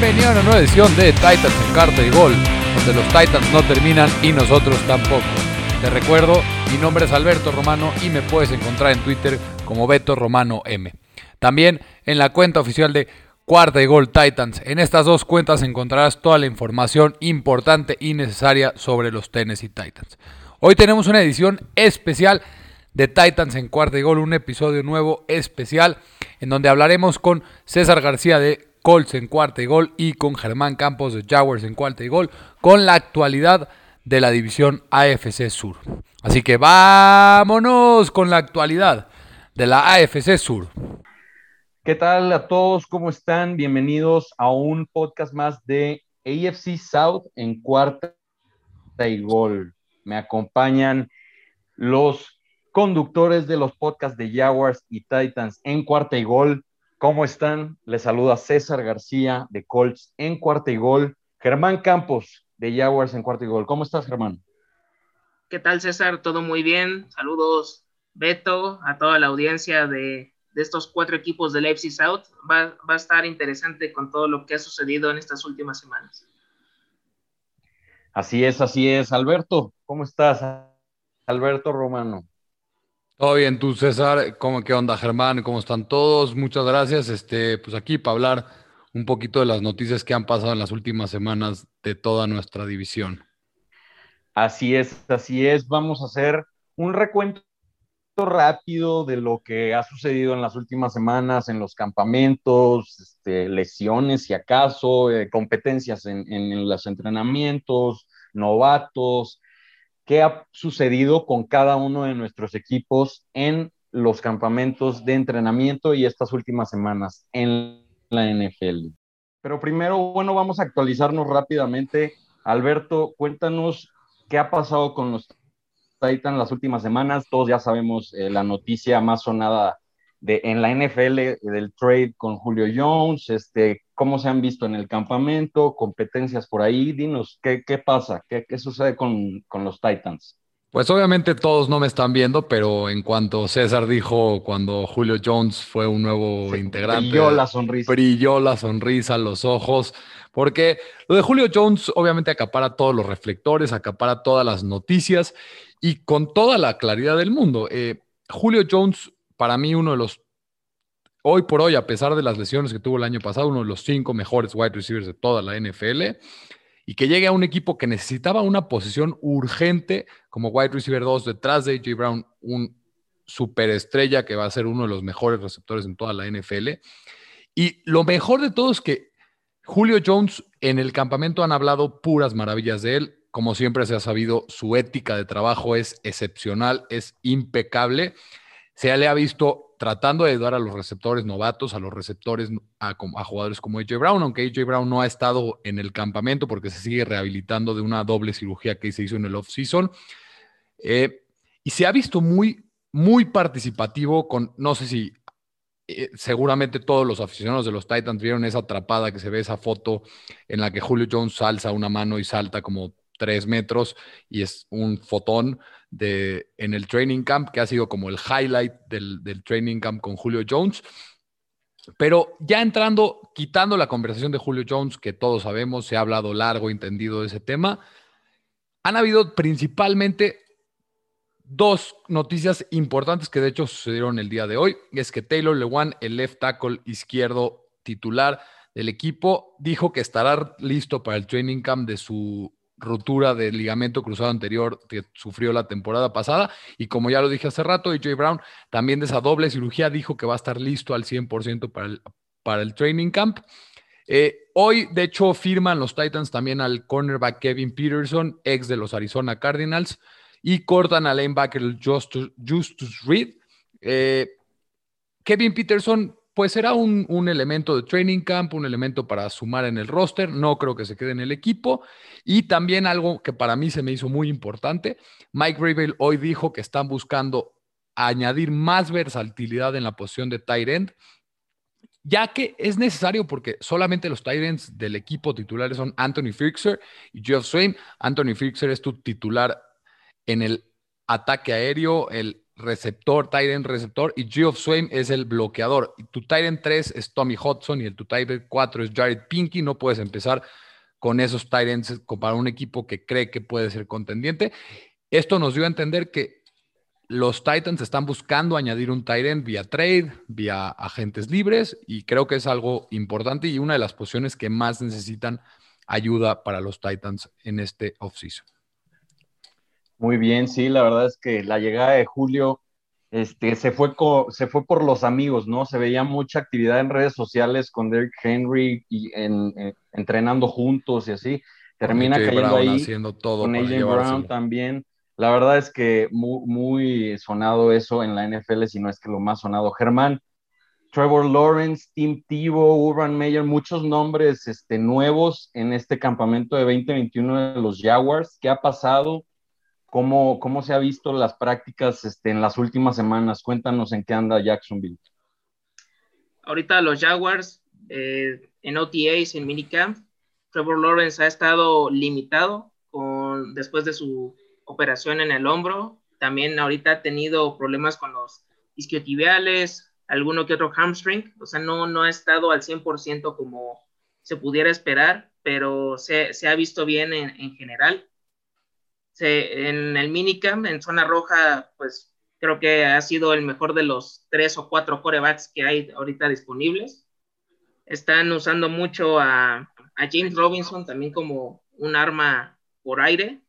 Bienvenido a una nueva edición de Titans en Carta y Gol, donde los Titans no terminan y nosotros tampoco. Te recuerdo, mi nombre es Alberto Romano y me puedes encontrar en Twitter como Beto Romano M. También en la cuenta oficial de Cuarta y Gol Titans. En estas dos cuentas encontrarás toda la información importante y necesaria sobre los Tennessee Titans. Hoy tenemos una edición especial de Titans en Cuarta y Gol, un episodio nuevo especial en donde hablaremos con César García de Colts en Cuarta y Gol y con Germán Campos de Jaguars en Cuarta y Gol con la actualidad de la división AFC Sur. Así que vámonos con la actualidad de la AFC Sur. ¿Qué tal a todos? ¿Cómo están? Bienvenidos a un podcast más de AFC South en Cuarta y Gol. Me acompañan los conductores de los podcasts de Jaguars y Titans en Cuarta y Gol. ¿Cómo están? Les saluda César García de Colts en Cuarta y Gol. Germán Campos de Jaguars en Cuarta y Gol. ¿Cómo estás, Germán? ¿Qué tal, César? Todo muy bien. Saludos, Beto, a toda la audiencia de, estos cuatro equipos del AFC South. Va, va a estar interesante con todo lo que ha sucedido en estas últimas semanas. Así es, así es. Alberto, ¿cómo estás? Alberto Romano. Todo bien, tú César, ¿cómo qué onda Germán? ¿Cómo están todos? Muchas gracias. Este, pues aquí para hablar un poquito de las noticias que han pasado en las últimas semanas de toda nuestra división. Así es, así es. Vamos a hacer un recuento rápido de lo que ha sucedido en las últimas semanas en los campamentos, este, lesiones si acaso, eh, competencias en, en los entrenamientos, novatos, qué ha sucedido con cada uno de nuestros equipos en los campamentos de entrenamiento y estas últimas semanas en la NFL. Pero primero, bueno, vamos a actualizarnos rápidamente. Alberto, cuéntanos qué ha pasado con los Titans las últimas semanas. Todos ya sabemos eh, la noticia más sonada de, en la NFL del trade con Julio Jones, este, cómo se han visto en el campamento, competencias por ahí. Dinos, ¿qué, qué pasa? ¿Qué, qué sucede con, con, los Titans? Pues obviamente todos no me están viendo, pero en cuanto César dijo cuando Julio Jones fue un nuevo integrante, brilló la sonrisa. Brilló la sonrisa, los ojos, porque lo de Julio Jones obviamente acapara todos los reflectores, acapara todas las noticias y con toda la claridad del mundo. Eh, Julio Jones, para mí, uno de los hoy por hoy, a pesar de las lesiones que tuvo el año pasado, uno de los cinco mejores wide receivers de toda la NFL, y que llegue a un equipo que necesitaba una posición urgente como wide receiver 2 detrás de AJ Brown, un superestrella que va a ser uno de los mejores receptores en toda la NFL. Y lo mejor de todo es que Julio Jones en el campamento han hablado puras maravillas de él. Como siempre se ha sabido, su ética de trabajo es excepcional, es impecable. Se le ha visto tratando de ayudar a los receptores novatos, a los receptores, a, jugadores como AJ Brown, aunque AJ Brown no ha estado en el campamento porque se sigue rehabilitando de una doble cirugía que se hizo en el off-season. Eh, y se ha visto muy, muy participativo con, no sé si eh, seguramente todos los aficionados de los Titans vieron esa atrapada que se ve esa foto en la que Julio Jones alza una mano y salta como tres metros y es un fotón de, en el training camp, que ha sido como el highlight del, del training camp con Julio Jones. Pero ya entrando, quitando la conversación de Julio Jones, que todos sabemos, se ha hablado largo, entendido de ese tema, han habido principalmente dos noticias importantes que de hecho sucedieron el día de hoy. Es que Taylor Lewan, el left tackle izquierdo titular del equipo, dijo que estará listo para el training camp de su rotura del ligamento cruzado anterior que sufrió la temporada pasada. Y como ya lo dije hace rato, AJ Brown también de esa doble cirugía dijo que va a estar listo al 100% para el, para el training camp. Eh, hoy, de hecho, firman los Titans también al cornerback Kevin Peterson, ex de los Arizona Cardinals, y cortan al linebacker Justus, Justus Reed. Eh, Kevin Peterson pues será un, elemento de training camp, un elemento para sumar en el roster. No creo que se quede en el equipo. Y también algo que para mí se me hizo muy importante, Mike Rabel hoy dijo que están buscando añadir más versatilidad en la posición de tight end, ya que es necesario porque solamente los tight ends del equipo titulares son Anthony Fixer y Jeff Swain. Anthony Fixer es tu titular en el ataque aéreo, el receptor, Tyrant receptor, y Geoff Swain es el bloqueador. Y tu Tyrant 3 es Tommy Hudson y el tu Tyrant 4 es Jared Pinky. No puedes empezar con esos Tyrants para un equipo que cree que puede ser contendiente. Esto nos dio a entender que los Titans están buscando añadir un Tyrant vía trade, vía agentes libres, y creo que es algo importante y una de las posiciones que más necesitan ayuda para los Titans en este offseason. Muy bien, sí, la verdad es que la llegada de Julio este, se, fue se fue por los amigos, ¿no? Se veía mucha actividad en redes sociales con Derrick Henry y en, entrenando juntos y así. Termina cayendo ahí haciendo todo con AJ Brown también. La verdad es que muy, muy sonado eso en la NFL, si no es que lo más sonado. Germán, Trevor Lawrence, Tim Tebow, Urban Meyer, muchos nombres este, nuevos en este campamento de 2021 de los Jaguars. ¿Qué ha pasado? ¿Cómo, cómo se ha visto las prácticas este, en las últimas semanas? Cuéntanos en qué anda Jacksonville. Ahorita los Jaguars eh, en OTAs, en minicamp, Trevor Lawrence ha estado limitado con, después de su operación en el hombro. También ahorita ha tenido problemas con los isquiotibiales, alguno que otro hamstring, o sea, no, no ha estado al 100% como se pudiera esperar, pero se, se ha visto bien en, en general. Se, en el minicamp, en zona roja, pues creo que ha sido el mejor de los tres o cuatro corebacks que hay ahorita disponibles. Están usando mucho a, a James Robinson también como un arma por aire,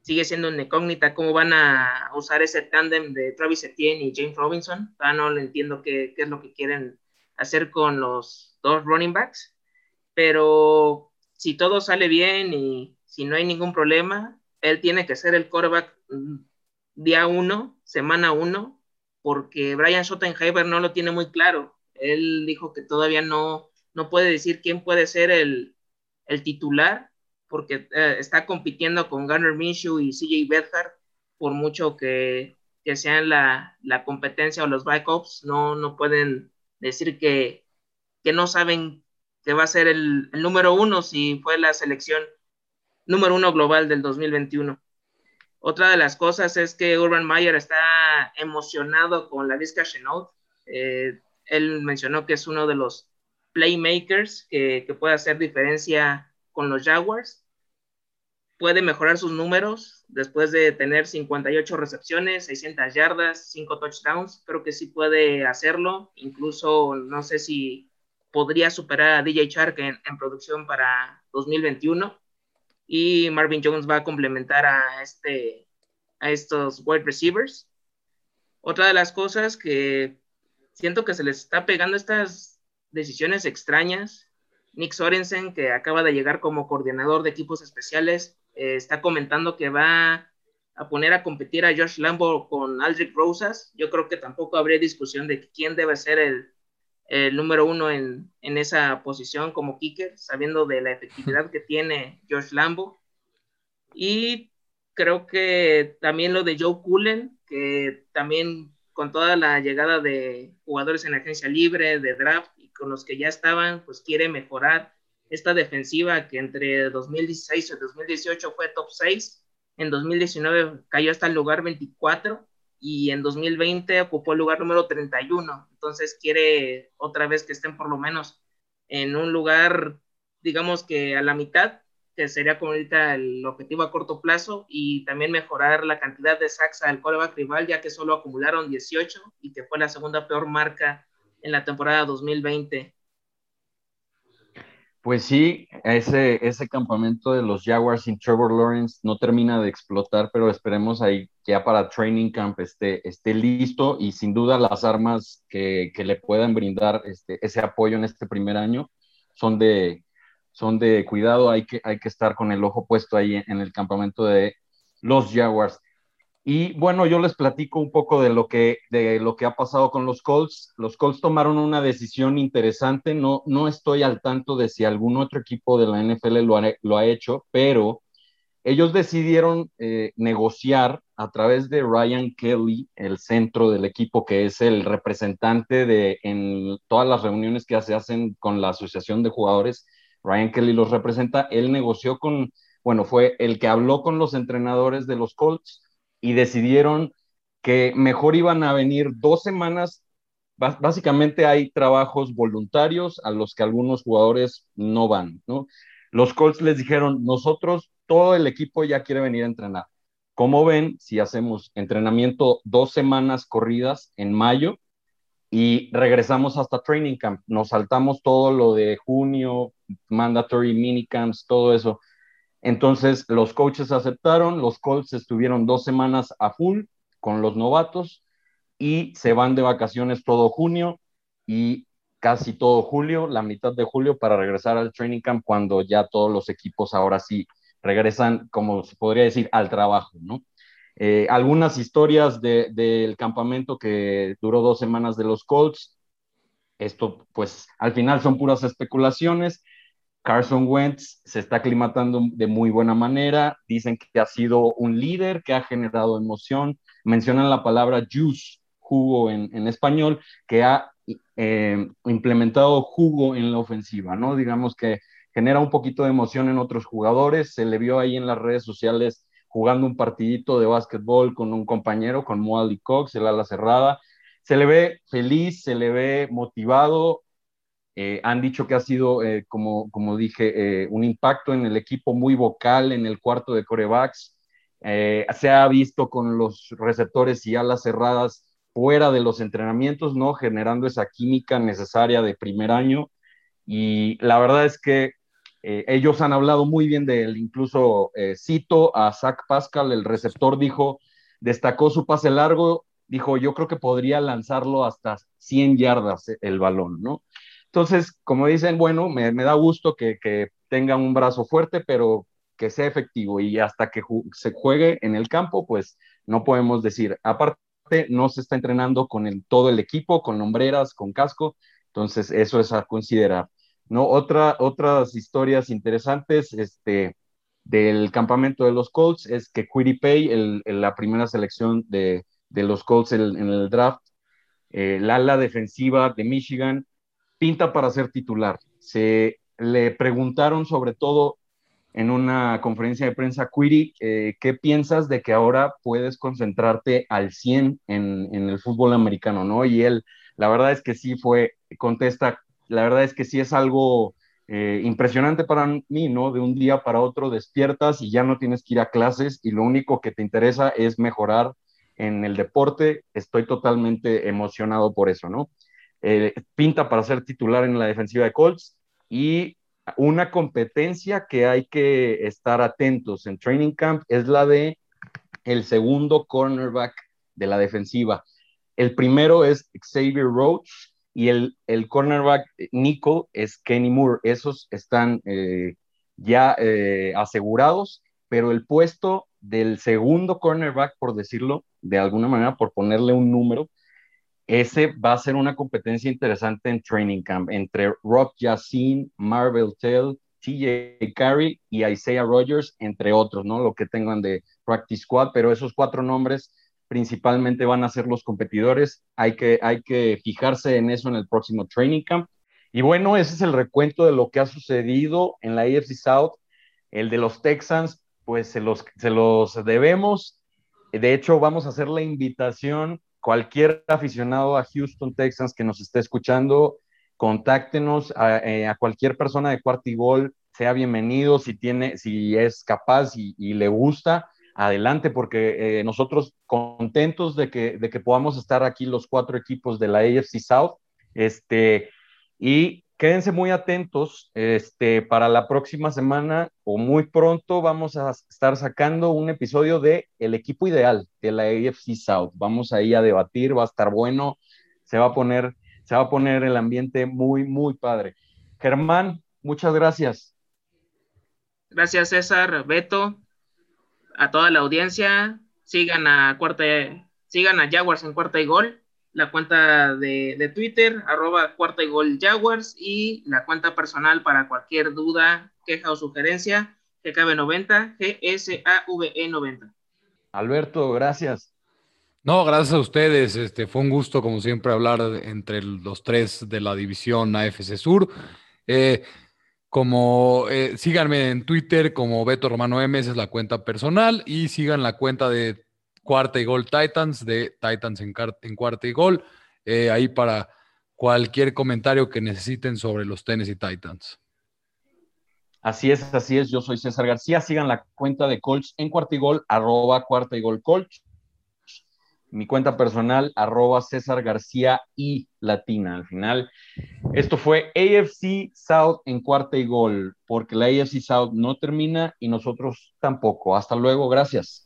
sigue siendo una incógnita cómo van a usar ese tándem de Travis Etienne y James Robinson. Ah, no le entiendo qué, qué, es lo que quieren hacer con los dos running backs. Pero si todo sale bien y si no hay ningún problema, él tiene que ser el quarterback mm, día uno, semana uno, porque Brian Schottenheimer no lo tiene muy claro. Él dijo que todavía no, no puede decir quién puede ser el, el titular porque eh, está compitiendo con Gunnar Minshew y CJ Bedford, por mucho que, que sean la, la, competencia o los backups, no, no pueden decir que, que no saben que va a ser el, el, número uno si fue la selección número uno global del 2021. Otra de las cosas es que Urban Meyer está emocionado con la Vizca Chenault. Eh, él mencionó que es uno de los playmakers que, que puede hacer diferencia con los Jaguars. Puede mejorar sus números después de tener 58 recepciones, 600 yardas, 5 touchdowns. Creo que sí puede hacerlo. Incluso no sé si podría superar a DJ Shark en, en producción para 2021. Y Marvin Jones va a complementar a, este, a estos wide receivers. Otra de las cosas que siento que se les está pegando estas decisiones extrañas Nick Sorensen, que acaba de llegar como coordinador de equipos especiales, eh, está comentando que va a poner a competir a Josh Lambo con Aldrich Rosas. Yo creo que tampoco habría discusión de quién debe ser el, número uno en, esa posición como kicker, sabiendo de la efectividad que tiene Josh Lambo. Y creo que también lo de Joe Cullen, que también con toda la llegada de jugadores en agencia libre, de draft, con los que ya estaban, pues quiere mejorar esta defensiva que entre 2016 y 2018 fue top 6, en 2019 cayó hasta el lugar 24 y en 2020 ocupó el lugar número 31. Entonces quiere otra vez que estén por lo menos en un lugar, digamos que a la mitad, que sería como ahorita el objetivo a corto plazo, y también mejorar la cantidad de sacks al coreback rival, ya que solo acumularon 18 y que fue la segunda peor marca en la temporada 2020. Pues sí, ese, ese campamento de los Jaguars sin Trevor Lawrence no termina de explotar, pero esperemos ahí que ya para Training Camp esté, esté listo y sin duda las armas que, que le puedan brindar este, ese apoyo en este primer año son de, son de cuidado, hay que, hay que estar con el ojo puesto ahí en el campamento de los Jaguars. Y bueno, yo les platico un poco de lo que, de lo que ha pasado con los Colts. Los Colts tomaron una decisión interesante. No, no estoy al tanto de si algún otro equipo de la NFL lo ha, lo ha hecho, pero ellos decidieron eh, negociar a través de Ryan Kelly, el centro del equipo, que es el representante de en todas las reuniones que se hacen con la asociación de jugadores. Ryan Kelly los representa. Él negoció con, bueno, fue el que habló con los entrenadores de los Colts y decidieron que mejor iban a venir dos semanas. Básicamente hay trabajos voluntarios a los que algunos jugadores no van. Los Colts les dijeron, nosotros, todo el equipo ya quiere venir a entrenar. ¿Cómo ven si hacemos entrenamiento dos semanas corridas en mayo y regresamos hasta training camp? Nos saltamos todo lo de junio, mandatory minicamps, todo eso. Entonces los coaches aceptaron, los Colts estuvieron dos semanas a full con los novatos y se van de vacaciones todo junio y casi todo julio, la mitad de julio, para regresar al training camp cuando ya todos los equipos ahora sí regresan, como se podría decir, al trabajo. Eh, algunas historias del campamento que duró dos semanas de los Colts. Esto, pues, al final son puras especulaciones. Carson Wentz se está aclimatando de muy buena manera. Dicen que ha sido un líder, que ha generado emoción. Mencionan la palabra juice, jugo en, español, que ha eh, implementado jugo en la ofensiva, ¿no? Digamos que genera un poquito de emoción en otros jugadores. Se le vio ahí en las redes sociales jugando un partidito de básquetbol con un compañero, con Moali Cox, el ala cerrada. Se le ve feliz, se le ve motivado. Eh, han dicho que ha sido, eh, como, como dije, un impacto en el equipo muy vocal en el cuarto de corebacks. se ha visto con los receptores y alas cerradas fuera de los entrenamientos, ¿no? Generando esa química necesaria de primer año. Y la verdad es que eh, ellos han hablado muy bien de él, incluso eh, cito a Zach Pascal, el receptor, dijo, destacó su pase largo, dijo, yo creo que podría lanzarlo hasta 100 yardas eh, el balón, ¿no? Entonces, como dicen, bueno, me, da gusto que, que, tenga un brazo fuerte, pero que sea efectivo y hasta que se juegue en el campo, pues no podemos decir. Aparte, no se está entrenando con el, todo el equipo, con hombreras, con casco, entonces eso es a considerar. ¿no? Otra, otras historias interesantes este, del campamento de los Colts es que Pay, el, la primera selección de, de los Colts en, el draft, eh, la ala defensiva de Michigan, pinta para ser titular. Se le preguntaron sobre todo en una conferencia de prensa, Quiri, eh, ¿qué piensas de que ahora puedes concentrarte al 100 en, en, el fútbol americano, no? Y él, la verdad es que sí fue, contesta, la verdad es que sí es algo eh, impresionante para mí, ¿no? De un día para otro despiertas y ya no tienes que ir a clases y lo único que te interesa es mejorar en el deporte. Estoy totalmente emocionado por eso, ¿no? Eh, pinta para ser titular en la defensiva de Colts y una competencia que hay que estar atentos en training camp es la de el segundo cornerback de la defensiva. El primero es Xavier Roach y el, el cornerback Nico es Kenny Moore. Esos están eh, ya eh, asegurados, pero el puesto del segundo cornerback, por decirlo de alguna manera, por ponerle un número, ese va a ser una competencia interesante en Training Camp entre Rock Yassin, Marvel Tell, TJ Carey y Isaiah Rogers, entre otros, ¿no? Lo que tengan de Practice Squad, pero esos cuatro nombres principalmente van a ser los competidores. Hay que, hay que fijarse en eso en el próximo Training Camp. Y bueno, ese es el recuento de lo que ha sucedido en la AFC South. El de los Texans, pues se los, se los debemos. De hecho, vamos a hacer la invitación cualquier aficionado a Houston Texans que nos esté escuchando, contáctenos a, eh, cualquier persona de Cuartigol, sea bienvenido si tiene, si es capaz y, le gusta, adelante, porque eh, nosotros contentos de que, de que podamos estar aquí los cuatro equipos de la AFC South, este, y quédense muy atentos este, para la próxima semana o muy pronto vamos a estar sacando un episodio de El equipo ideal de la AFC South. Vamos ahí a debatir, va a estar bueno, se va a poner, se va a poner el ambiente muy, muy padre. Germán, muchas gracias. Gracias César, Beto, a toda la audiencia. Sigan a cuarta, sigan a Jaguars en cuarta y gol la cuenta de, Twitter, arroba cuarta y gol Jaguars, y la cuenta personal para cualquier duda, queja o sugerencia, GKB90, GSAVE90. Alberto, gracias. No, gracias a ustedes. Este, fue un gusto, como siempre, hablar entre los tres de la división AFC Sur. Eh, como eh, síganme en Twitter como Beto Romano M, esa es la cuenta personal, y sigan la cuenta de cuarta y gol Titans, de Titans en, cuarta y gol. Eh, ahí para cualquier comentario que necesiten sobre los Tennessee Titans. Así es, así es. Yo soy César García. Sigan la cuenta de Colts en cuarta y gol, arroba cuarta y gol Colts. Mi cuenta personal, arroba César García y Latina. Al final, esto fue AFC South en cuarta y gol, porque la AFC South no termina y nosotros tampoco. Hasta luego, gracias.